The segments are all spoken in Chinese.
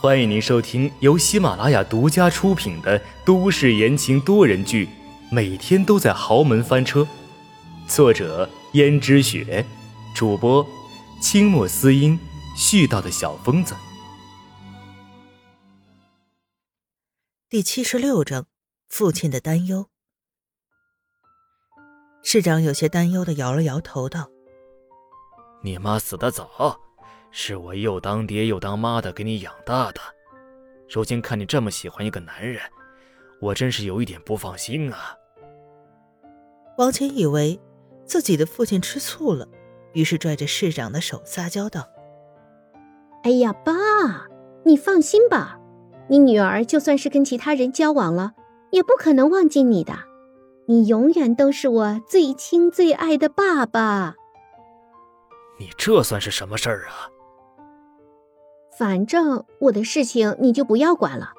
欢迎您收听由喜马拉雅独家出品的都市言情多人剧《每天都在豪门翻车》，作者：胭脂雪，主播：清墨思音，絮叨的小疯子。第七十六章：父亲的担忧。市长有些担忧的摇了摇头，道：“你妈死得早。”是我又当爹又当妈的给你养大的，如今看你这么喜欢一个男人，我真是有一点不放心啊。王乾以为自己的父亲吃醋了，于是拽着市长的手撒娇道：“哎呀，爸，你放心吧，你女儿就算是跟其他人交往了，也不可能忘记你的，你永远都是我最亲最爱的爸爸。”你这算是什么事儿啊？反正我的事情你就不要管了，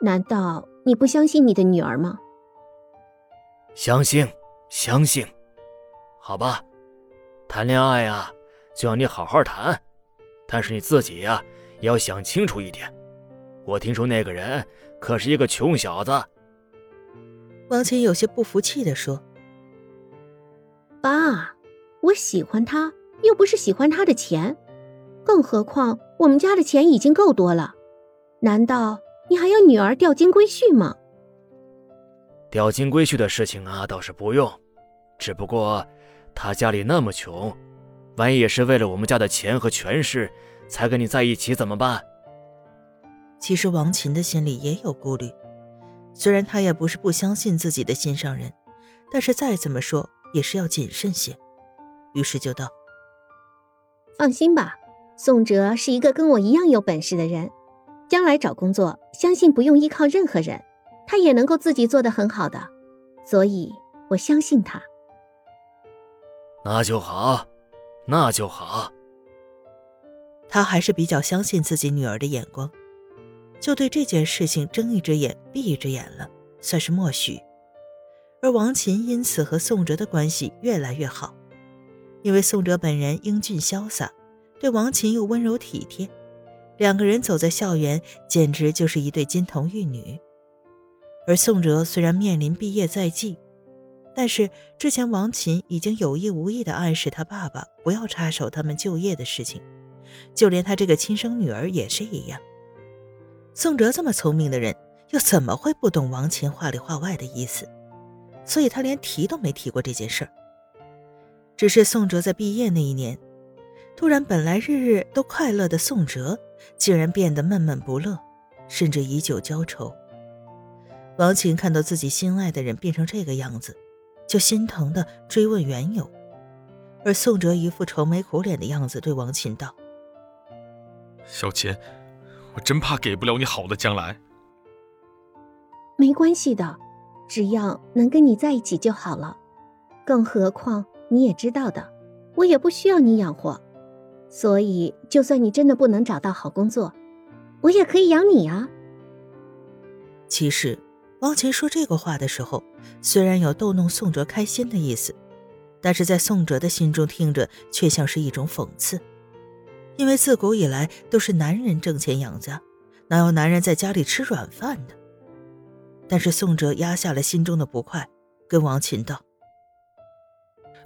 难道你不相信你的女儿吗？相信，相信，好吧。谈恋爱啊，就让你好好谈，但是你自己呀，也要想清楚一点。我听说那个人可是一个穷小子。王琴有些不服气的说：“爸，我喜欢他，又不是喜欢他的钱。”更何况我们家的钱已经够多了，难道你还要女儿钓金龟婿吗？钓金龟婿的事情啊，倒是不用，只不过他家里那么穷，万一也是为了我们家的钱和权势才跟你在一起怎么办？其实王琴的心里也有顾虑，虽然他也不是不相信自己的心上人，但是再怎么说也是要谨慎些，于是就道：“放心吧。”宋哲是一个跟我一样有本事的人，将来找工作，相信不用依靠任何人，他也能够自己做得很好的，所以我相信他。那就好，那就好。他还是比较相信自己女儿的眼光，就对这件事情睁一只眼闭一只眼了，算是默许。而王琴因此和宋哲的关系越来越好，因为宋哲本人英俊潇洒。对王琴又温柔体贴，两个人走在校园，简直就是一对金童玉女。而宋哲虽然面临毕业在即，但是之前王琴已经有意无意地暗示他爸爸不要插手他们就业的事情，就连他这个亲生女儿也是一样。宋哲这么聪明的人，又怎么会不懂王琴话里话外的意思？所以他连提都没提过这件事儿。只是宋哲在毕业那一年。突然，本来日日都快乐的宋哲，竟然变得闷闷不乐，甚至以酒浇愁。王琴看到自己心爱的人变成这个样子，就心疼的追问缘由。而宋哲一副愁眉苦脸的样子，对王琴道：“小琴，我真怕给不了你好的将来。没关系的，只要能跟你在一起就好了。更何况你也知道的，我也不需要你养活。”所以，就算你真的不能找到好工作，我也可以养你啊。其实，王琴说这个话的时候，虽然有逗弄宋哲开心的意思，但是在宋哲的心中听着却像是一种讽刺。因为自古以来都是男人挣钱养家，哪有男人在家里吃软饭的？但是宋哲压下了心中的不快，跟王琴道：“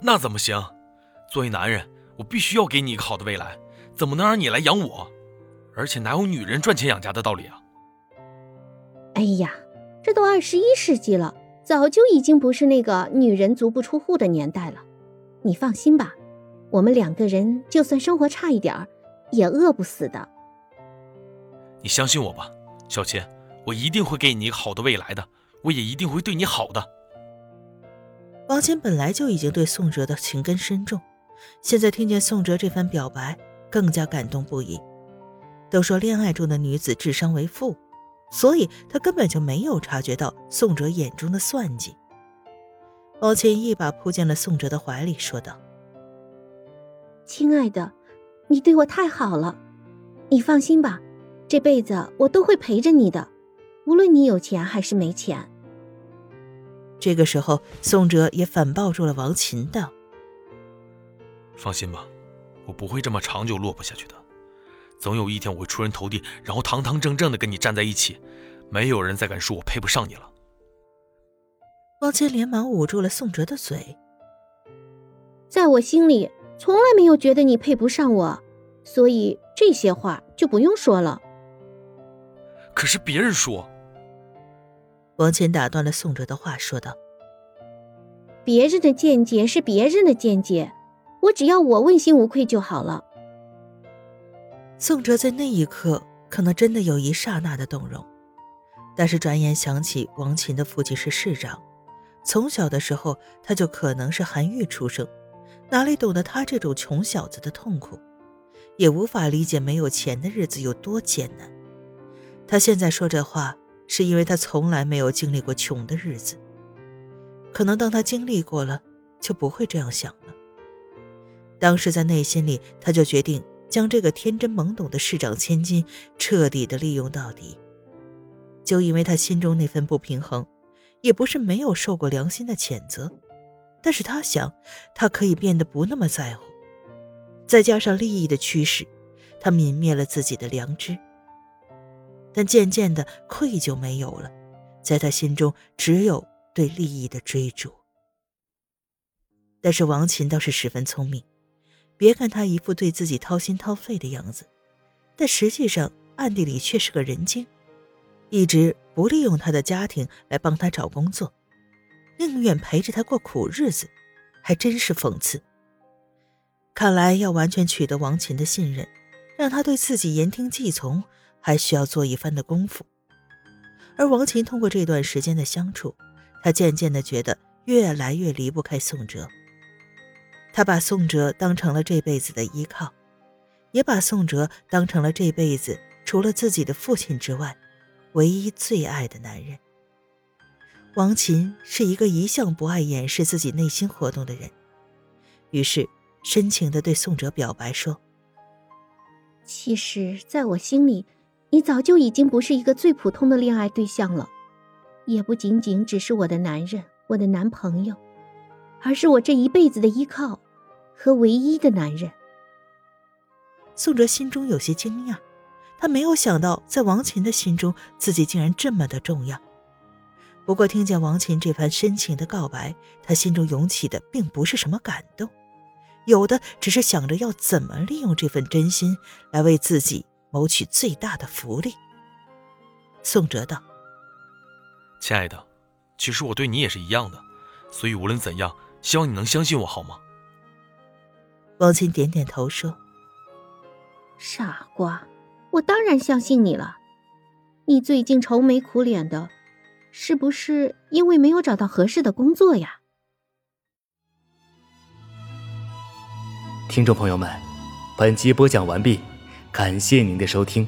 那怎么行？作为男人。”我必须要给你一个好的未来，怎么能让你来养我？而且哪有女人赚钱养家的道理啊？哎呀，这都二十一世纪了，早就已经不是那个女人足不出户的年代了。你放心吧，我们两个人就算生活差一点儿，也饿不死的。你相信我吧，小琴，我一定会给你一个好的未来的，我也一定会对你好的。王谦本来就已经对宋哲的情根深重。现在听见宋哲这番表白，更加感动不已。都说恋爱中的女子智商为负，所以她根本就没有察觉到宋哲眼中的算计。王琴一把扑进了宋哲的怀里，说道：“亲爱的，你对我太好了，你放心吧，这辈子我都会陪着你的，无论你有钱还是没钱。”这个时候，宋哲也反抱住了王琴，道。放心吧，我不会这么长久落魄下去的。总有一天我会出人头地，然后堂堂正正的跟你站在一起，没有人再敢说我配不上你了。王谦连忙捂住了宋哲的嘴。在我心里，从来没有觉得你配不上我，所以这些话就不用说了。可是别人说，王谦打断了宋哲的话，说道：“别人的见解是别人的见解，我只要我问心无愧就好了。”宋哲在那一刻可能真的有一刹那的动容，但是转眼想起王琴的父亲是市长，从小的时候他就可能是韩愈出生，哪里懂得他这种穷小子的痛苦，也无法理解没有钱的日子有多艰难。他现在说这话，是因为他从来没有经历过穷的日子，可能当他经历过了，就不会这样想。当时在内心里，他就决定。将这个天真懵懂的市长千金彻底的利用到底，就因为他心中那份不平衡，也不是没有受过良心的谴责，但是他想，他可以变得不那么在乎，再加上利益的驱使，他泯灭了自己的良知。但渐渐的愧疚没有了，在他心中只有对利益的追逐。但是王琴倒是十分聪明。别看他一副对自己掏心掏肺的样子，但实际上暗地里却是个人精，一直不利用他的家庭来帮他找工作，宁愿陪着他过苦日子，还真是讽刺。看来要完全取得王琴的信任，让他对自己言听计从，还需要做一番的功夫。而王琴通过这段时间的相处，他渐渐的觉得越来越离不开宋哲。他把宋哲当成了这辈子的依靠，也把宋哲当成了这辈子除了自己的父亲之外，唯一最爱的男人。王琴是一个一向不爱掩饰自己内心活动的人，于是深情地对宋哲表白说：“其实，在我心里，你早就已经不是一个最普通的恋爱对象了，也不仅仅只是我的男人，我的男朋友。”而是我这一辈子的依靠和唯一的男人。宋哲心中有些惊讶，他没有想到，在王琴的心中，自己竟然这么的重要。不过，听见王琴这番深情的告白，他心中涌起的并不是什么感动，有的只是想着要怎么利用这份真心来为自己谋取最大的福利。宋哲道：“亲爱的，其实我对你也是一样的，所以无论怎样。”希望你能相信我，好吗？王琴点点头说：“傻瓜，我当然相信你了。你最近愁眉苦脸的，是不是因为没有找到合适的工作呀？”听众朋友们，本集播讲完毕，感谢您的收听。